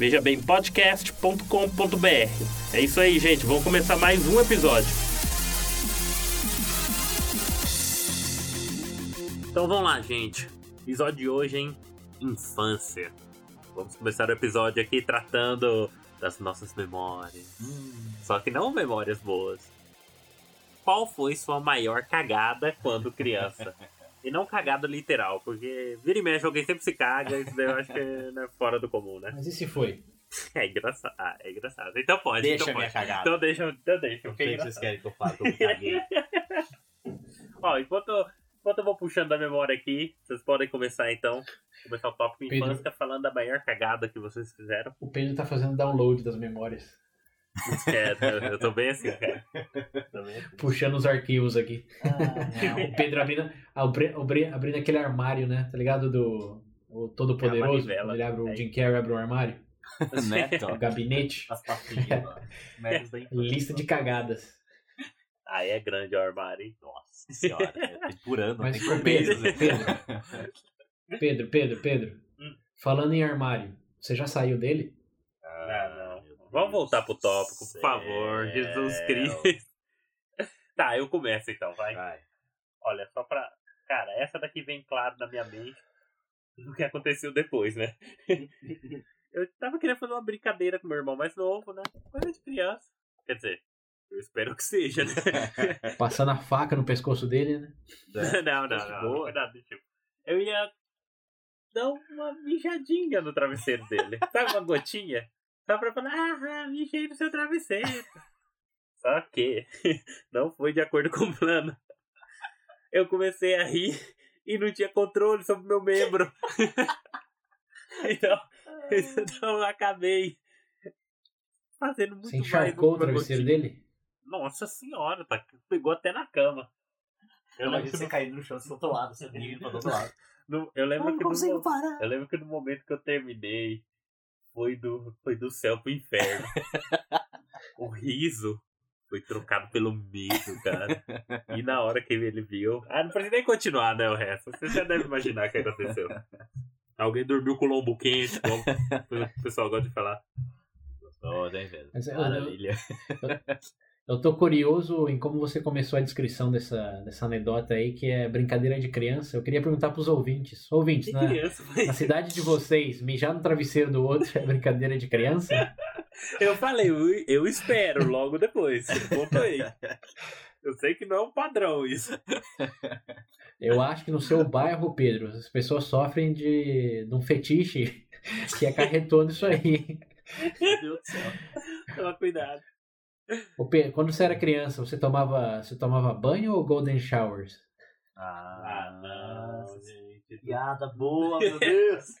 vejabempodcast.com.br. É isso aí, gente, vamos começar mais um episódio. Então vamos lá, gente. Episódio de hoje, hein? Infância. Vamos começar o episódio aqui tratando das nossas memórias. Hum. Só que não memórias boas. Qual foi sua maior cagada quando criança? E não cagada literal, porque vira e mexe, alguém sempre se caga, isso daí eu acho que é né, fora do comum, né? Mas e se foi? É engraçado. Ah, é engraçado. Então pode. Deixa então a minha pode. cagada. Então deixa, então deixa. O que, que vocês querem que eu caguei. Ó, enquanto, enquanto eu vou puxando da memória aqui, vocês podem começar então. Começar o tópico Pedro. infância falando da maior cagada que vocês fizeram. O Pedro tá fazendo download das memórias. É, eu, eu tô bem assim, cara. Bem assim. Puxando os arquivos aqui. Ah, O Pedro abrindo, abri- abri- abrindo aquele armário, né? Tá ligado? Do o Todo Poderoso. É ele abre o É. Jim Carrey abre o armário. Neto. O gabinete. As papinhas. Lista de cagadas. Aí é grande o armário, hein? Nossa senhora. é, Tem por ano, Mas tem por. Pedro, né? Pedro, Pedro, Pedro. Hum. Falando em armário, você já saiu dele? Não, não. meu Deus Vamos voltar pro tópico, por céu. favor. Jesus Cristo. Tá, eu começo então, vai. Vai. Olha, só pra. Cara, essa daqui vem claro na minha mente do que aconteceu depois, né? eu tava querendo fazer uma brincadeira com meu irmão mais novo, né? Coisa de criança. Quer dizer, eu espero que seja, né? Passando a faca no pescoço dele, né? não, não, não. Boa. Cuidado, tipo. Eu ia dar uma mijadinha no travesseiro dele. Sabe uma gotinha? Só pra falar, ah, mijei no seu travesseiro. Só que não foi de acordo com o plano. Eu comecei a rir e não tinha controle sobre meu membro. então, então eu acabei fazendo muito Você mais encharcou o que travesseiro dele? Nossa senhora, tá, pegou até na cama. Eu lembro de você caindo no chão do outro lado, você para do outro lado. No- eu lembro que no, parar. eu lembro que no momento que eu terminei foi do, foi do céu pro inferno. o riso foi trocado pelo medo, cara. E na hora que ele viu. Ah, não precisa nem continuar, né? O resto. Você já deve imaginar o que aconteceu. Alguém dormiu com o lombo quente, como o pessoal gosta de falar. Gostoso, hein, velho? Mas eu- Maravilha. Eu tô curioso em como você começou a descrição dessa, dessa anedota aí, que é brincadeira de criança. Eu queria perguntar pros ouvintes. Ouvintes, né? criança Na cidade de vocês, mijar no travesseiro do outro é brincadeira de criança? Eu falei, eu, eu espero logo depois. Ponto aí. Eu sei que não é um padrão isso. Eu acho que no seu bairro, Pedro, as pessoas sofrem de, de um fetiche que acarretou nisso aí. Meu Deus do céu. Toma cuidado. Ô, Pedro, quando você era criança, você tomava, você tomava banho ou golden showers? Ah, não, gente. Piada boa, meu Deus.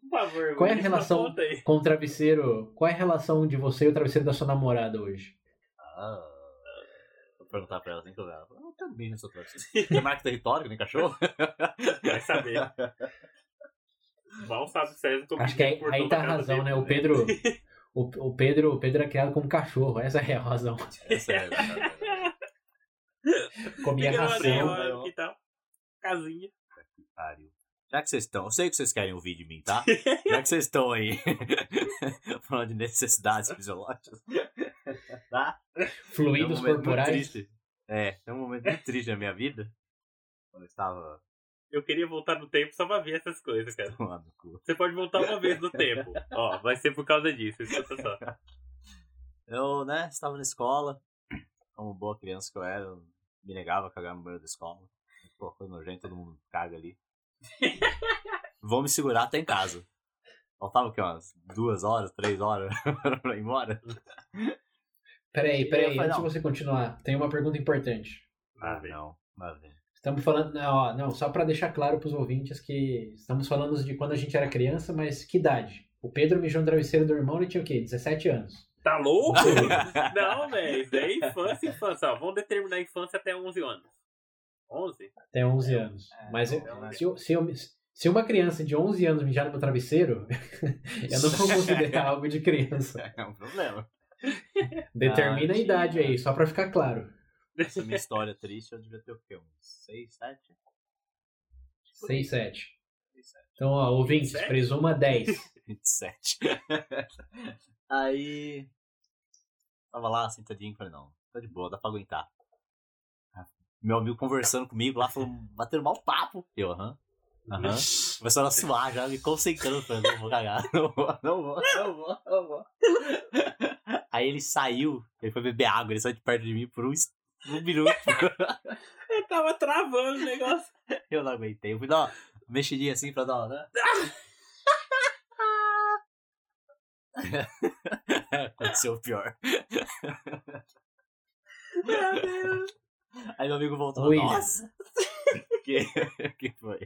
Por favor, Qual é a relação-. Com o travesseiro, qual é a relação de você e o travesseiro da sua namorada hoje? Ah, vou perguntar pra ela assim que eu ela. Eu também nessa travesseiro. Tem marca território, que nem cachorro? Vai saber. Mal sabe César como Acho que aí, aí tá a razão, dele. né? O Pedro, o, o Pedro, o Pedro é criado como cachorro, essa é a razão. Essa é a. Comia ração. olha que tal. Casinha. Pariu. Já que vocês estão, eu sei que vocês querem ouvir de mim, tá? Já que vocês estão aí falando de necessidades fisiológicas, tá? É um Fluidos momento muito corporais. É, é um momento muito triste na minha vida. Quando eu estava Eu queria voltar no tempo só pra ver essas coisas, cara. Você pode voltar uma vez no tempo. Ó, vai ser por causa disso, escuta só. Eu, né, estava na escola, como boa criança que eu era, eu me negava a cagar no banheiro da escola. Pô, coisa nojenta, todo mundo caga ali. Vou me segurar até em casa. Faltava o quê? Umas duas horas, três horas pra ir embora? Peraí, peraí, antes de você continuar, tem uma pergunta importante. Ah, não, mas vem. Estamos falando, não, ó, não só para deixar claro para os ouvintes que estamos falando de quando a gente era criança, mas que idade? O Pedro mijou no travesseiro do irmão e tinha o quê? 17 anos. Tá louco? não, velho. Isso é infância, infância. Ó, vamos determinar a infância até 11 anos. 11? Até 11 anos. É, Mas eu- né? se, eu- se, eu- se uma criança de 11 anos mijar no meu travesseiro, eu não vou considerar algo de criança. É um problema. Determina Ah, a idade aí, só pra ficar claro. Essa minha história triste, eu devia ter o quê? Uns 6, 7? 6, 7. Então, ó, ouvintes, 27? presuma 10. 27. Aí. Tava lá sentadinho, falei, não, tá de boa, dá pra aguentar. Meu amigo conversando comigo lá, falando, batendo mal papo. Eu, aham. Aham. Começaram a suar já, me concentrando, falando, não vou cagar, não vou, não vou, não vou, não vou. Aí ele saiu, ele foi beber água, ele saiu de perto de mim por um, um minuto. Eu tava travando o negócio. Eu não aguentei. Eu fui dar uma mexidinha assim pra dar uma, né? Aconteceu o pior. Meu Deus. Aí meu amigo voltou. William. Nossa! que, que foi?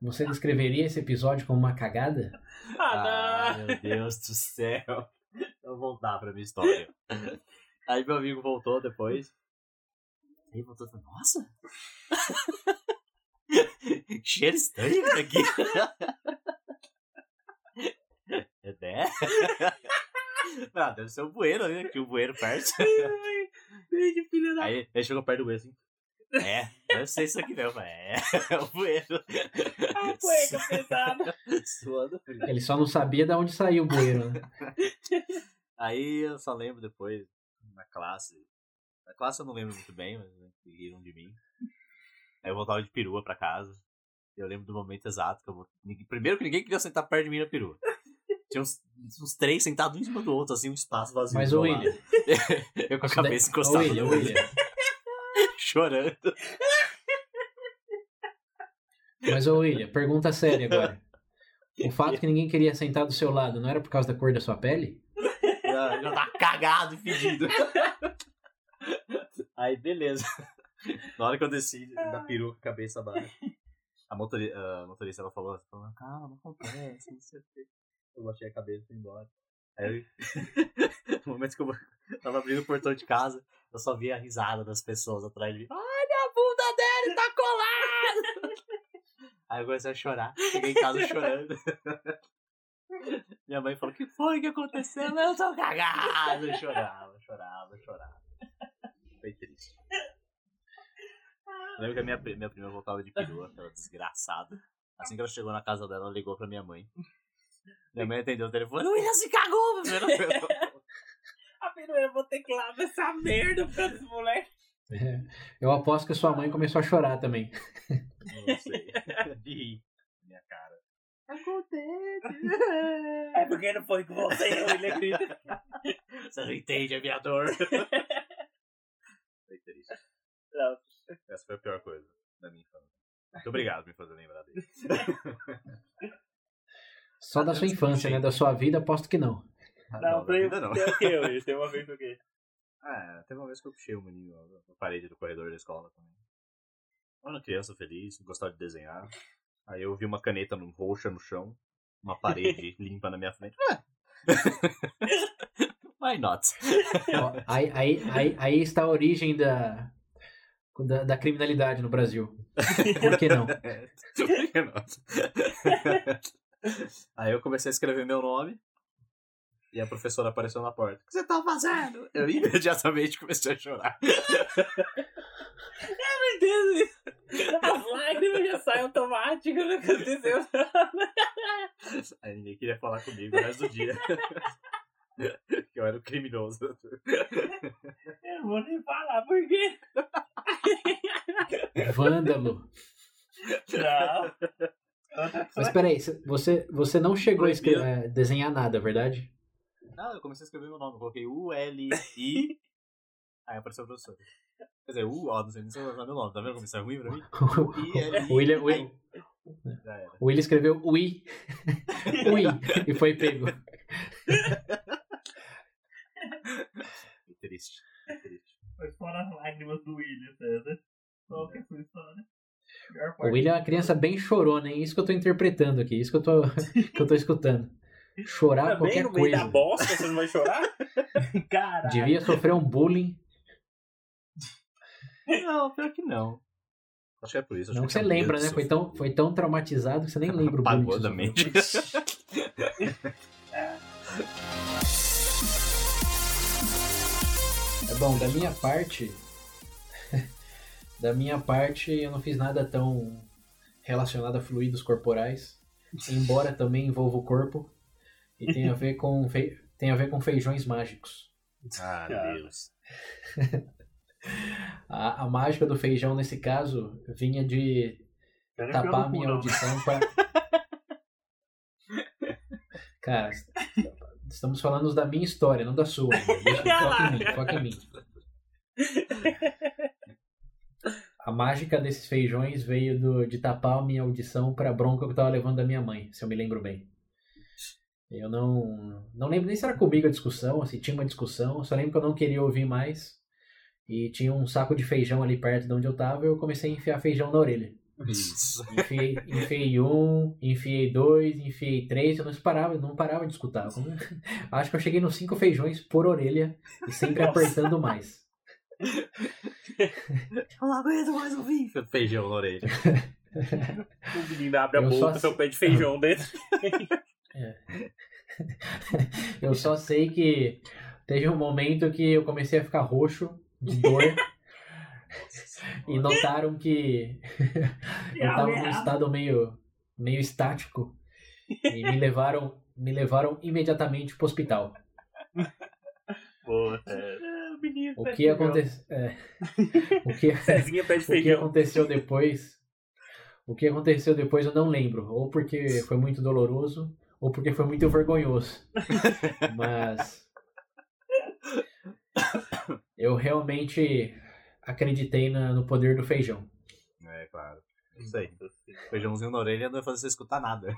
Você descreveria esse episódio como uma cagada? Ah, Ah, não. meu Deus do céu. Eu vou voltar pra minha história. Aí meu amigo voltou depois. Aí voltou e falou, nossa! Que Cheiro estranho isso aqui. É, né? Ah, deve ser o bueiro ali, né? Tinha o bueiro perto. Ai, Que filha da. Aí ele chegou perto do bueiro assim. É, deve ser isso aqui mesmo. É, é o bueiro. A cueca pesada. Suando frio. Ele só não sabia de onde saiu o bueiro, né? Aí eu só lembro depois, na classe. Na classe eu não lembro muito bem, mas né, riram de mim. Aí eu voltava de perua pra casa. Eu lembro do momento exato que eu Primeiro que ninguém queria sentar perto de mim na perua. Tinha uns, uns três sentados um em cima do outro, assim, um espaço vazio. Mas o. William. Eu com a cabeça encostada William, William. chorando. Mas, ô William, pergunta séria agora. O fato que ninguém queria sentar do seu lado não era por causa da cor da sua pele? Já, já tá cagado e fedido. Aí, beleza. Na hora que eu desci da peruca, cabeça abaixo, a, motori a motorista ela falou, falou, calma, não acontece, não sei o quê. Eu baixei a cabeça e fui embora. Aí, no momento que eu tava abrindo o portão de casa, eu só via a risada das pessoas atrás de mim. Ai, minha bunda dele tá colada! Aí eu comecei a chorar. Cheguei em casa chorando. Minha mãe falou, o que foi que aconteceu? Eu tô cagado. Eu chorava, chorava, chorava. Foi triste. Eu lembro que a minha, minha prima voltava de perua, aquela desgraçada. Assim que ela chegou na casa dela, ela ligou pra minha mãe. Minha mãe atendeu o telefone, o William se cagou, meu filho." A primeira eu vou ter que lavar essa merda pra esse moleque. Eu aposto que sua mãe começou a chorar também. Não sei. De rir. Minha cara. É porque não foi com você, William grita. Você não entende a minha dor. Foi triste. Não. Essa foi a pior coisa da minha infância. Muito obrigado por me fazer lembrar dele. Só da sua infância, né? Da sua vida, aposto que não. Ah, Não, da tem, vida não. tem? Tem uma vez o quê? Ah, teve uma vez que eu puxei o menino na parede do corredor da escola também. Eu era criança feliz, gostava de desenhar. Aí eu vi uma caneta no- roxa no chão, uma parede limpa na minha frente. Ah. Why not? Ó, aí, aí, aí, aí está a origem da, da, da criminalidade no Brasil. Por que não? Por que não? Aí eu comecei a escrever meu nome e a professora apareceu na porta. O que você tá fazendo? Eu imediatamente comecei a chorar. Meu Deus, isso. As lágrimas já saem automáticas, não aconteceu nada. Aí ninguém queria falar comigo o resto do dia. que eu era o criminoso. Eu não vou nem falar por quê. Vândalo. Não. Mas peraí, você, você não chegou a escre- a desenhar nada, é verdade? Não, eu comecei a escrever meu nome. Eu coloquei U-L-I. Aí apareceu o professor. Quer dizer, U, ó, não sei usar meu nome. Tá vendo como isso é ruim pra mim? I-L-I. O William, William, Já era. o William escreveu Ui. Ui. E foi pego. Que triste. Que triste. Foi fora as lágrimas do William, César. Qual que é a sua história? Pior O. William é uma criança bem chorona, hein? Isso que eu tô interpretando aqui, isso que eu tô, que eu tô escutando. chorar Também qualquer no meio da coisa. bosta, você não vai chorar? Caralho. Devia sofrer um bullying. Não, pior que não. Acho que é por isso. acho Não que você tinha lembra, né? de Foi tão, foi tão traumatizado que você nem lembra o bullying. Apagou da mente. É bom, da minha parte. da minha parte, eu não fiz nada tão relacionado a fluidos corporais. Embora também envolva o corpo. E tem a ver com, fe... tem a ver com feijões mágicos. Ah. Deus. A, a mágica do feijão, nesse caso, vinha de tapar a minha audição para. Cara, estamos falando da minha história, não da sua. ainda. Deixa, foca em mim, foca em mim. A mágica desses feijões veio do, de tapar a minha audição para a bronca que eu tava levando da minha mãe, se eu me lembro bem. Eu não, não lembro nem se era comigo a discussão, se tinha uma discussão, só lembro que eu não queria ouvir mais. E tinha um saco de feijão ali perto de onde eu tava e eu comecei a enfiar feijão na orelha. Isso. Enfiei, enfiei um, enfiei dois, enfiei três, eu não parava, não parava de escutar. Acho que eu cheguei nos cinco feijões por orelha e sempre Nossa. apertando mais. Eu não aguento mais ouvir. Feijão na orelha. O menino abre a Eu boca, seu pé de feijão dentro. Eu só sei que teve um momento que eu comecei a ficar roxo de dor e notaram que eu tava num estado meio, meio estático e me levaram, me levaram imediatamente pro hospital. Pô, é. O de que aconteceu? o que de o que aconteceu depois? O que aconteceu depois eu não lembro, ou porque foi muito doloroso, ou porque foi muito vergonhoso. Mas eu realmente acreditei na- no poder do feijão. É, claro. Isso aí. Feijãozinho na orelha não vai fazer você escutar nada.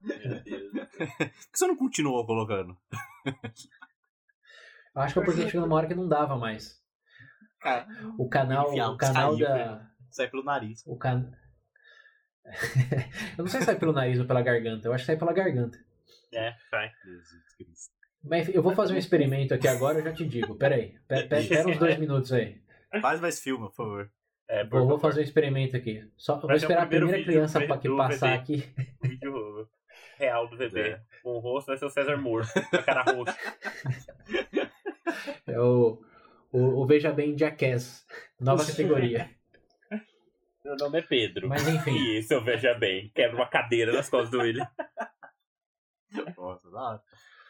Meu Deus. Por que você não continuou colocando? Acho que é porque chegou numa hora que não dava mais. O canal, Enfiar o canal saiu, da, sai pelo nariz. o can... eu não sei se sai pelo nariz ou pela garganta. Eu acho que sai pela garganta. É, vai. Jesus Cristo. Mas eu vou fazer um experimento aqui agora, eu já te digo. Pera aí. Pera, pera, pera uns dois minutos aí. Faz mais filma, por favor. É, por Vou, vou favor. fazer um experimento aqui. Só, vou esperar a primeira criança do- pa- que passar aqui. O vídeo real do VT. É. Com o rosto vai ser o César Moore, com a cara roxa. É o, o, o Veja Bem Jackass. Nova categoria. Meu nome é Pedro. Mas enfim. E esse eu veja bem. Quebra uma cadeira nas costas do William. Nossa, da.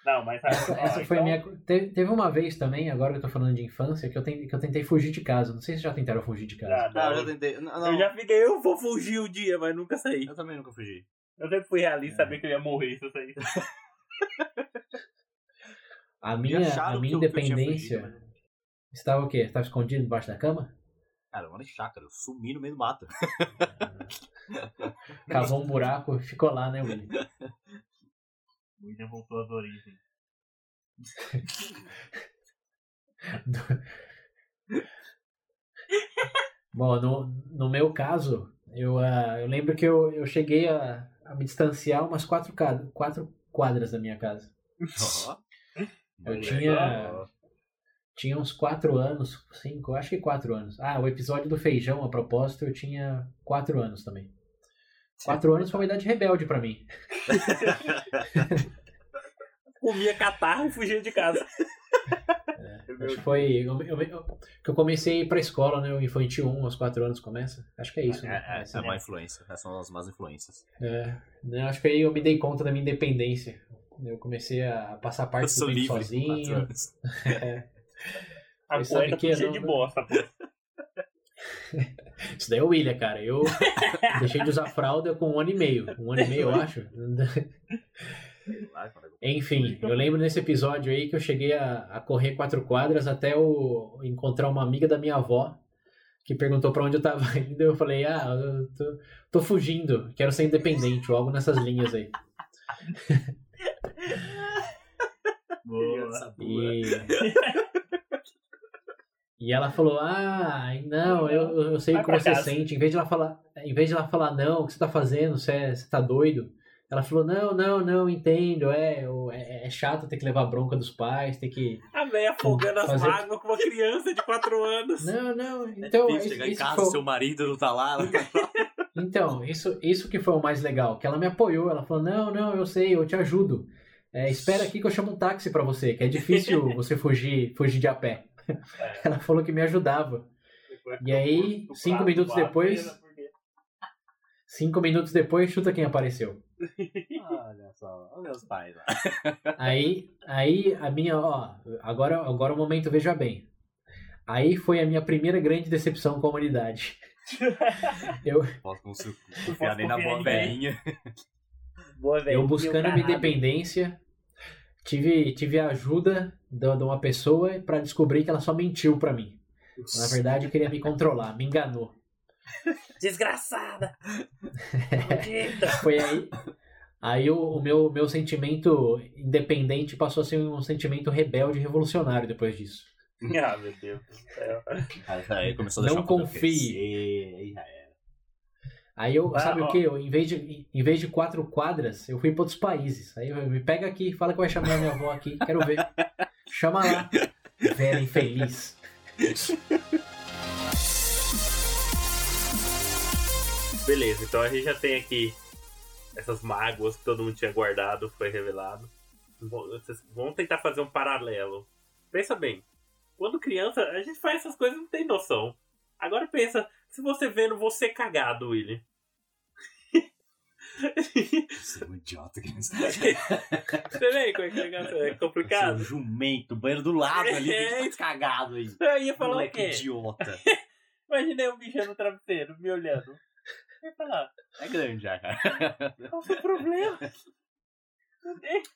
Não, mas Essa, ó, essa foi a então- minha. te- Teve uma vez também, agora que eu tô falando de infância, que eu, ten- que eu tentei fugir de casa. Não sei se já tentaram fugir de casa. Ah, Ah, eu não, já tentei. Não, não. Eu já fiquei, eu vou fugir o dia, mas nunca saí. Eu também nunca fugi. Eu sempre fui realista, É. sabia que eu ia morrer se eu saísse. A minha, a minha independência fugido, mas- estava o quê? Estava escondido debaixo da cama? Cara, eu moro em chácara, eu sumi no meio do mato. Cavou um buraco e ficou lá, né, William? O William voltou às origens. Bom, no, no meu caso, eu, ah, eu lembro que eu, eu cheguei a, a me distanciar umas quatro, quatro quadras da minha casa. Ó. Eu tinha-. Tinha uns quatro anos, cinco, acho que quatro anos. Ah, o episódio do feijão, a propósito, eu tinha quatro anos também. Quatro anos foi uma idade rebelde pra mim. Comia catarro e fugia de casa. Acho que foi. Eu, eu- eu- que eu comecei a ir pra escola, né? O infantil 1 aos 4 anos começa. Acho que é isso, né? É, é, Essa- é uma influência. Essas são as más influências. é, né, acho que aí eu me dei conta da minha independência. Eu comecei a passar parte do livre. sozinho. anos. A que cheia não- de bosta, pô. Isso daí é o William, cara. Eu deixei de usar fralda com um ano e meio. Um ano e meio, eu acho. Enfim, eu lembro nesse episódio aí que eu cheguei a, a correr quatro quadras até eu encontrar uma amiga da minha avó que perguntou pra onde eu tava indo. Eu falei, ah, eu tô, tô fugindo, quero ser independente, ou algo nessas linhas aí. Boa. E, e ela falou, ah, não, eu, eu sei o Vai que pra você casa. sente. Em vez de ela falar, em vez de ela falar, não, o que você tá fazendo? Você, é- você tá doido? Ela falou, não, não, não, entendo, é, é, é chato ter que levar bronca dos pais, ter que... A véia afogando as Fazer- mágoas com uma criança de 4 anos. Não, não, É então... difícil isso- chegar em casa, foi- seu marido não tá lá. ela tá- Então, isso, isso que foi o mais legal, que ela me apoiou, ela falou, não, não, eu sei, eu te ajudo. É, espera aqui que eu chamo um táxi pra você, que é difícil você fugir, fugir de a pé. Ela falou que me ajudava. E aí, cinco minutos depois- Cinco minutos depois, chuta quem apareceu. Olha só, olha meus pais lá. Aí, aí a minha, ó, agora, agora o momento veja bem. Aí foi a minha primeira grande decepção com a humanidade. Eu, Posso confiar nem na boa velhinha. Boa, velho. eu buscando minha independência, tive, tive a ajuda de, uma pessoa pra descobrir que ela só mentiu pra mim. Na verdade, queria me controlar, me enganou. Desgraçada! Foi aí. Aí o, o meu, meu sentimento independente passou a ser um sentimento rebelde e revolucionário depois disso. ah, meu Deus do céu. Aí, começou a Não confie. aí eu, Ah, sabe ó. o que? Eu, em, vez de, em vez de quatro quadras, eu fui para outros países. Aí eu, me pega aqui, fala que vai chamar minha avó aqui, quero ver. Chama lá. Velha infeliz. Beleza, então a gente já tem aqui essas mágoas que todo mundo tinha guardado, foi revelado. Vocês vão tentar fazer um paralelo. Pensa bem, quando criança, a gente faz essas coisas e não tem noção. Agora pensa, se você vendo você cagado, William. Você é um idiota que Você vê como é que é é complicado? jumento, banheiro do lado ali, É. é. cagado aí. Eu ia falar o Moleque quê? idiota. Imaginei um bicho no travesseiro me olhando. Eu ia falar, É grande já, cara. qual o seu problema? Meu Deus.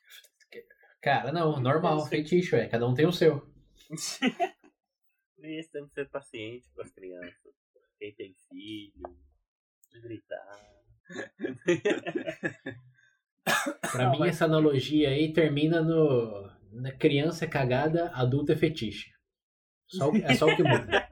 Cara, não, normal, feitiço, é. Cada um tem o seu. Por isso temos que ser paciente com as crianças. Quem tem filho, gritar. Pra Não, mim, mas- essa analogia aí termina no. Na criança é cagada, adulto é fetiche. Só, o- é só o que muda.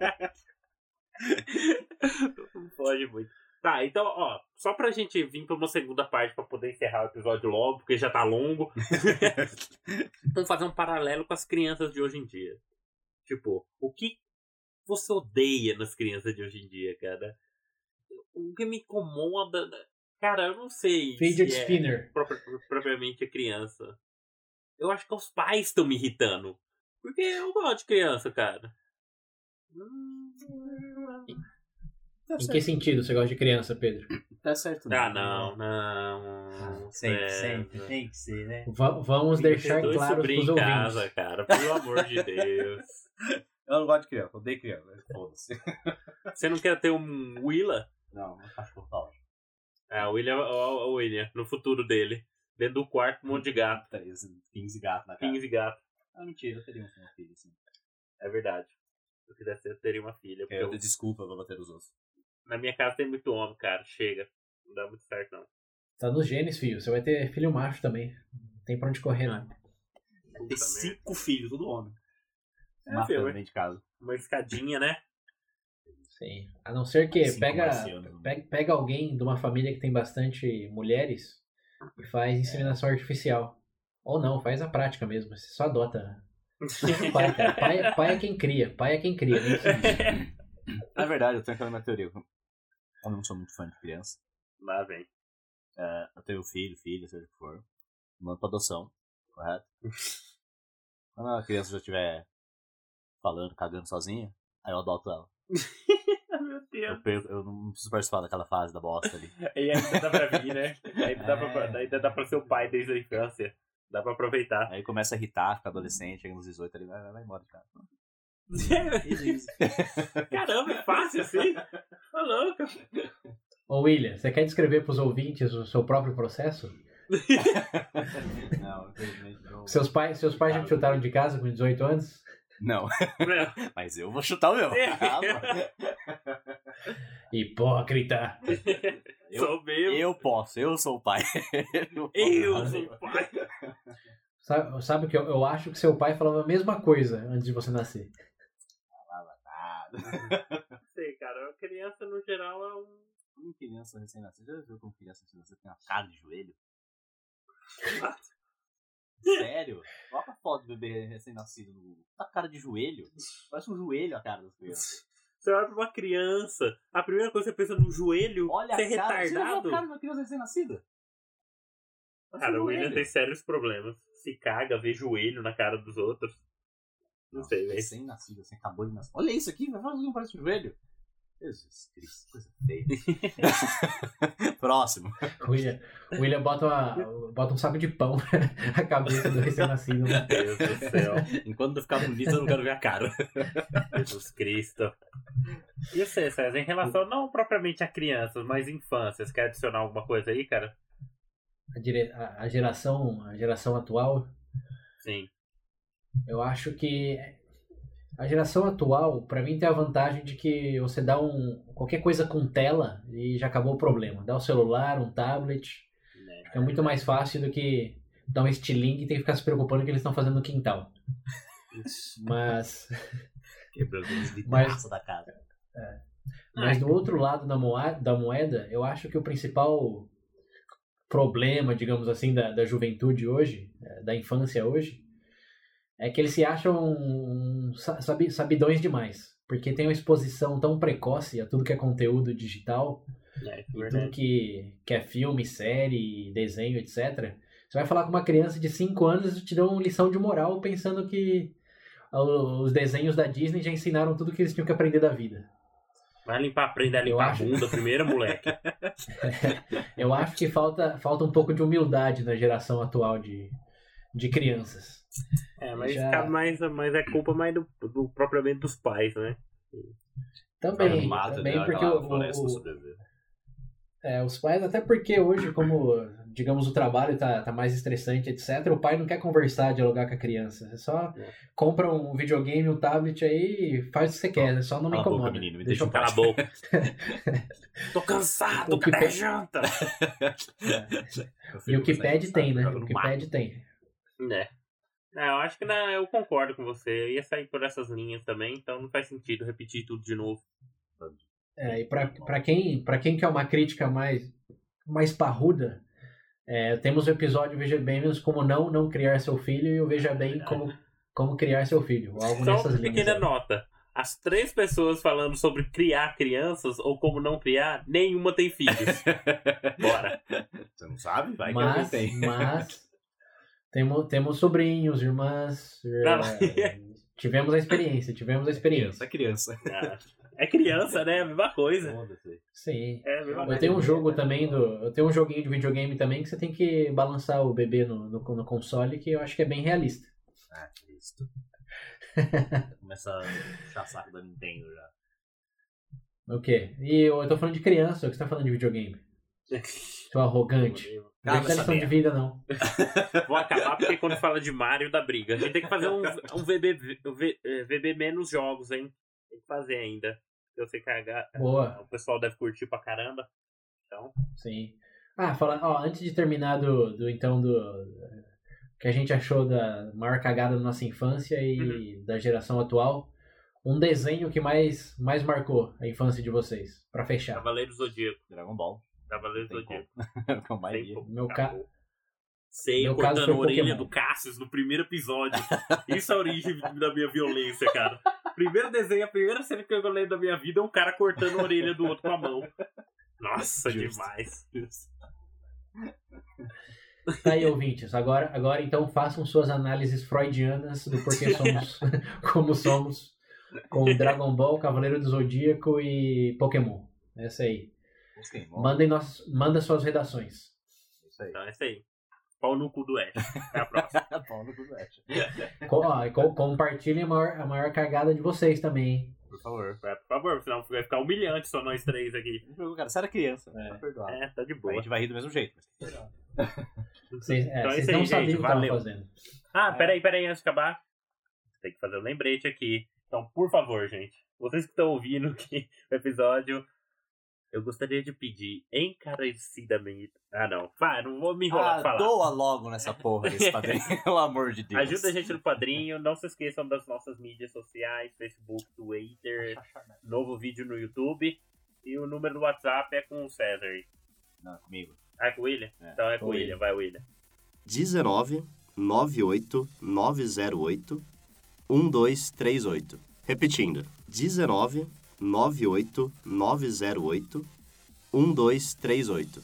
Não pode muito. Tá, então, ó, só pra gente vir pra uma segunda parte pra poder encerrar o episódio logo, porque já tá longo. Vamos fazer um paralelo com as crianças de hoje em dia. Tipo, o que você odeia nas crianças de hoje em dia, cara? O que me incomoda. Cara, eu não sei. Fidget se é spinner. propri- propriamente a criança. Eu acho que os pais estão me irritando. Porque eu gosto de criança, cara. Hum, Em que sentido você gosta de criança, Pedro? Tá certo, Ah, não, não. Sempre, é, sempre. Tem que ser, né? Va- vamos Tem deixar claro pros em ouvintes. casa, cara. Pelo amor de Deus. Eu não gosto de criança, eu odeio criança. Foda-se. Você não quer ter um Willa? Não, um cachorro tá ótimo. É, o William, o, o William, no futuro dele. Dentro do quarto, um monte de gato. 13, 15 gatos na cara. 15 gatos. Ah, mentira, eu teria um filho assim. É verdade. Se eu quisesse, eu teria uma filha. Eu eu- desculpa pra bater os outros. Na minha casa tem muito homem, cara. Chega. Não dá muito certo, não. Tá nos genes, filho. Você vai ter filho macho também. Não tem pra onde correr, não. Tem Puta cinco filhos, tudo homem. É, Matando filho, dentro de casa. Uma escadinha, né? Sim. A não ser que Cinco pega, marcianos. pega, pega alguém de uma família que tem bastante mulheres e faz inseminação artificial. Ou não, faz a prática mesmo. Você só adota. Pai, cara. Pai, pai é quem cria. Pai é quem cria. Na verdade, eu tenho aquela minha teoria. Eu não sou muito fã de criança. Lá vem. É, eu tenho filho, filha, seja o que for. Mando pra adoção, correto? Quando a criança já estiver falando, cagando sozinha, aí eu adoto ela. Meu Deus. Eu, perco- eu não preciso participar daquela fase da bosta ali. E ainda dá pra vir, né? Ainda dá, pra, É. ainda dá pra ser o pai desde a infância. Dá pra aproveitar. Aí começa a irritar, fica adolescente, chega nos 18 ali, vai, vai, vai embora de casa. Caramba, é fácil assim? Tá louco. Ô, William, você quer descrever pros ouvintes o seu próprio processo? Não, infelizmente não. Seus pais, seus pais já te chutaram de casa com 18 anos? Não, mas eu vou chutar o meu. É. Hipócrita! Eu- Sou mesmo. Eu posso, eu sou o pai. Eu sou o pai. Sabe, sabe que eu, eu acho que seu pai falava a mesma coisa antes de você nascer. Sei, cara. A criança no geral é um. Como criança recém-nascida, já viu como criança recém-nascida tem uma cara de joelho? Sério? Coloca a foto do bebê recém-nascido no Google. Tá com cara de joelho. Parece um joelho a cara das crianças. Você olha pra uma criança, a primeira coisa que você pensa no joelho, Olha você a é cara. Você retardado. a cara de uma criança recém-nascida? Cara, um o William tem sérios problemas. Se caga, vê joelho na cara dos outros. Não sei, velho. Recém-nascido, assim, acabou de nascer. Olha isso aqui, vai fazer um parece um joelho. Jesus Cristo, coisa feia. Próximo. O William, William bota, uma- bota um saco de pão na cabeça do recém-nascido. Meu Deus do céu. Enquanto não ficar bonito, eu não quero ver a cara. Jesus Cristo. E você, César, em relação não propriamente a crianças, mas infâncias, quer adicionar alguma coisa aí, cara? A, dire- a geração, a geração atual, Sim. Eu acho que a geração atual, pra mim, tem a vantagem de que você dá um qualquer coisa com tela e já acabou o problema. Dá um celular, um tablet, é muito mais fácil do que dar um estilingue e ter que ficar se preocupando com o que eles estão fazendo no quintal. Mas Quebrou os Mas- da casa. Mas do outro lado da moeda, da moeda, eu acho que o principal problema, digamos assim, da, da juventude hoje, eh, da infância hoje, é que eles se acham sa- sabi- sabidões demais. Porque tem uma exposição tão precoce a tudo que é conteúdo digital, É, e tudo que, que é filme, série, desenho, etc. Você vai falar com uma criança de 5 anos e te dão uma lição de moral pensando que os desenhos da Disney já ensinaram tudo que eles tinham que aprender da vida. Vai limpar a prenda ali Eu limpar acho. a bunda primeiro, moleque. Eu acho que falta, falta um pouco de humildade na geração atual de, de crianças. É, mas Já- cabe mais, mais é culpa mais do, do propriamente dos pais, né? Também, Mato também dela, porque o- o- sobreviver. é, os pais, até porque hoje, como, digamos, o trabalho tá, tá mais estressante, etc., o pai não quer conversar, dialogar com a criança. Você só É. compra um videogame, um tablet aí e faz o que você quer, só não me Cala a boca, incomoda. menino, me Deixa deixa eu Cala a boca. Tô cansado, O que cadê a pe- janta? E o que pede tem, né? O que pede. pede tem. É. É, eu acho que não, eu concordo com você. Eu ia sair por essas linhas também, então não faz sentido repetir tudo de novo. É, e pra, pra, quem, pra quem quer uma crítica mais, mais parruda, é, temos o episódio Veja Bem menos como não não criar seu filho e o Veja Bem como, como criar seu filho. Algo Só nessas uma linhas. pequena aí. nota. As três pessoas falando sobre criar crianças ou como não criar, nenhuma tem filhos. Bora. Você não sabe? Vai Mas, que tem. mas temos, temos sobrinhos, irmãs. é, tivemos a experiência, tivemos a experiência. Criança, criança. É criança, né? A mesma coisa. Sim. É a mesma Eu coisa. tenho um jogo também do. Eu tenho um joguinho de videogame também que você tem que balançar o bebê no, no, no console, que eu acho que é bem realista. Ah, Cristo. Começa a puxar saco da Nintendo já. O quê? E eu, eu tô falando de criança, o que você tá falando de videogame? Seu arrogante. Não tem lição de vida, não. Vou acabar porque quando fala de Mario dá briga. A gente tem que fazer um, um VB, um V- VB menos jogos, hein? Tem que fazer ainda. Eu sei que a ga- Boa, o pessoal deve curtir pra caramba. Então, sim. Ah, fala, ó, antes de terminar do, do então do. que a gente achou da maior cagada da nossa infância e da geração atual, um desenho que mais, mais marcou a infância de vocês, pra fechar. Cavaleiro Zodíaco. Dragon Ball. Cavaleiro Tem Zodíaco. Meu ca- Acabou. Sei, meu caso cortando a orelha Pokémon. do Cassius no primeiro episódio. Isso é a origem da minha violência, cara. Primeiro desenho, a primeira cena que eu lembro da minha vida é um cara cortando a orelha do outro com a mão. Nossa, Justo. demais. Tá aí, ouvintes. Agora, agora então façam suas análises freudianas do porquê somos como somos com Dragon Ball, Cavaleiro do Zodíaco e Pokémon. Essa aí. Gostei. Mandem nós, manda suas redações. Isso aí. Então é isso aí. Pau no cu do Ash. Até a próxima. Pau no cu do Ash. Co compartilhem a maior, a maior cagada de vocês também. hein? Por favor. É, por favor, senão vai ficar humilhante só nós três aqui. Cara, você era criança. É. Tá perdoado. É, tá de A boa. gente vai rir do mesmo jeito. mas tá. Vocês, é, Então é isso aí, sabiam gente. o que estavam Valeu. fazendo. Ah, É. peraí, peraí, antes de acabar. Tem que fazer um lembrete aqui. Então, por favor, gente. Vocês que estão ouvindo aqui o episódio, eu gostaria de pedir encarecidamente. Ah, não. Vai, não vou me enrolar Ah, pra falar. doa logo nessa porra desse padrinho. Pelo amor de Deus. Ajuda a gente no padrinho. Não se esqueçam das nossas mídias sociais: Facebook, Twitter, novo vídeo no YouTube. E o número do WhatsApp é com o César. Não, comigo. Ah, é com o William? É, então é com o o William, vai, William. 19 98 908 1238. Repetindo, 19 98 908 1238.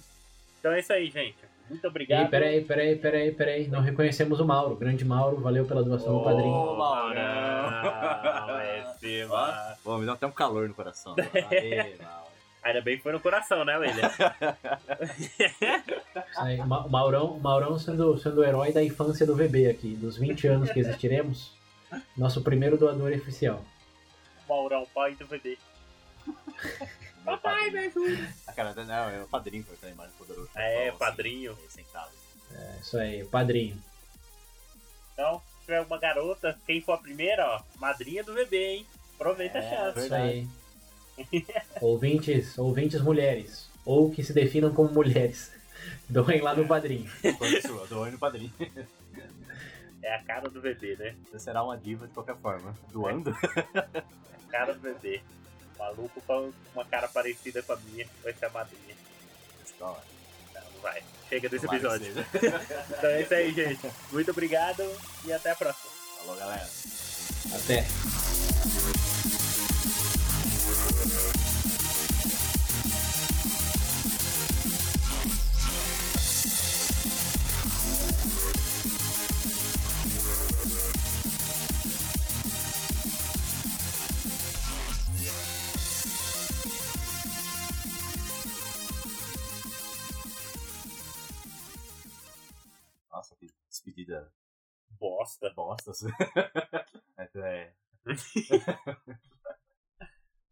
Então é isso aí, gente. Muito E obrigado. peraí, peraí, peraí, peraí. Não reconhecemos o Mauro. Grande Mauro, valeu pela doação do padrinho. Ô, Maurão, esse. Pô, me deu até um calor no coração. Aê, Mauro. Ainda bem que foi no coração, né, William? Aí, Maurão, Maurão sendo, sendo o herói da infância do VB aqui, dos 20 anos que existiremos. Nosso primeiro doador oficial. Maurão, pai do VD. Meu padrinho. A cara, não, é o padrinho que eu imagem poderoso. É, Assim, padrinho. Centavos. É isso aí, padrinho. Então, se tiver uma garota, quem for a primeira, ó, madrinha do VB, hein? Aproveita a É, chance. Isso aí. ouvintes, ouvintes mulheres. Ou que se definam como mulheres. Doem lá no padrinho. Quando sua, doando no padrinho. É a cara do VB, né? Você será uma diva de qualquer forma. Doando? Cara do VB. Maluco com uma cara parecida com a minha, vai ser a madrinha. Hora. Não, não vai. Chega desse Tomara episódio. Então é isso aí, gente. Muito obrigado e até a próxima. Falou, galera. Até. Despedida Bosta. bosta. É, é.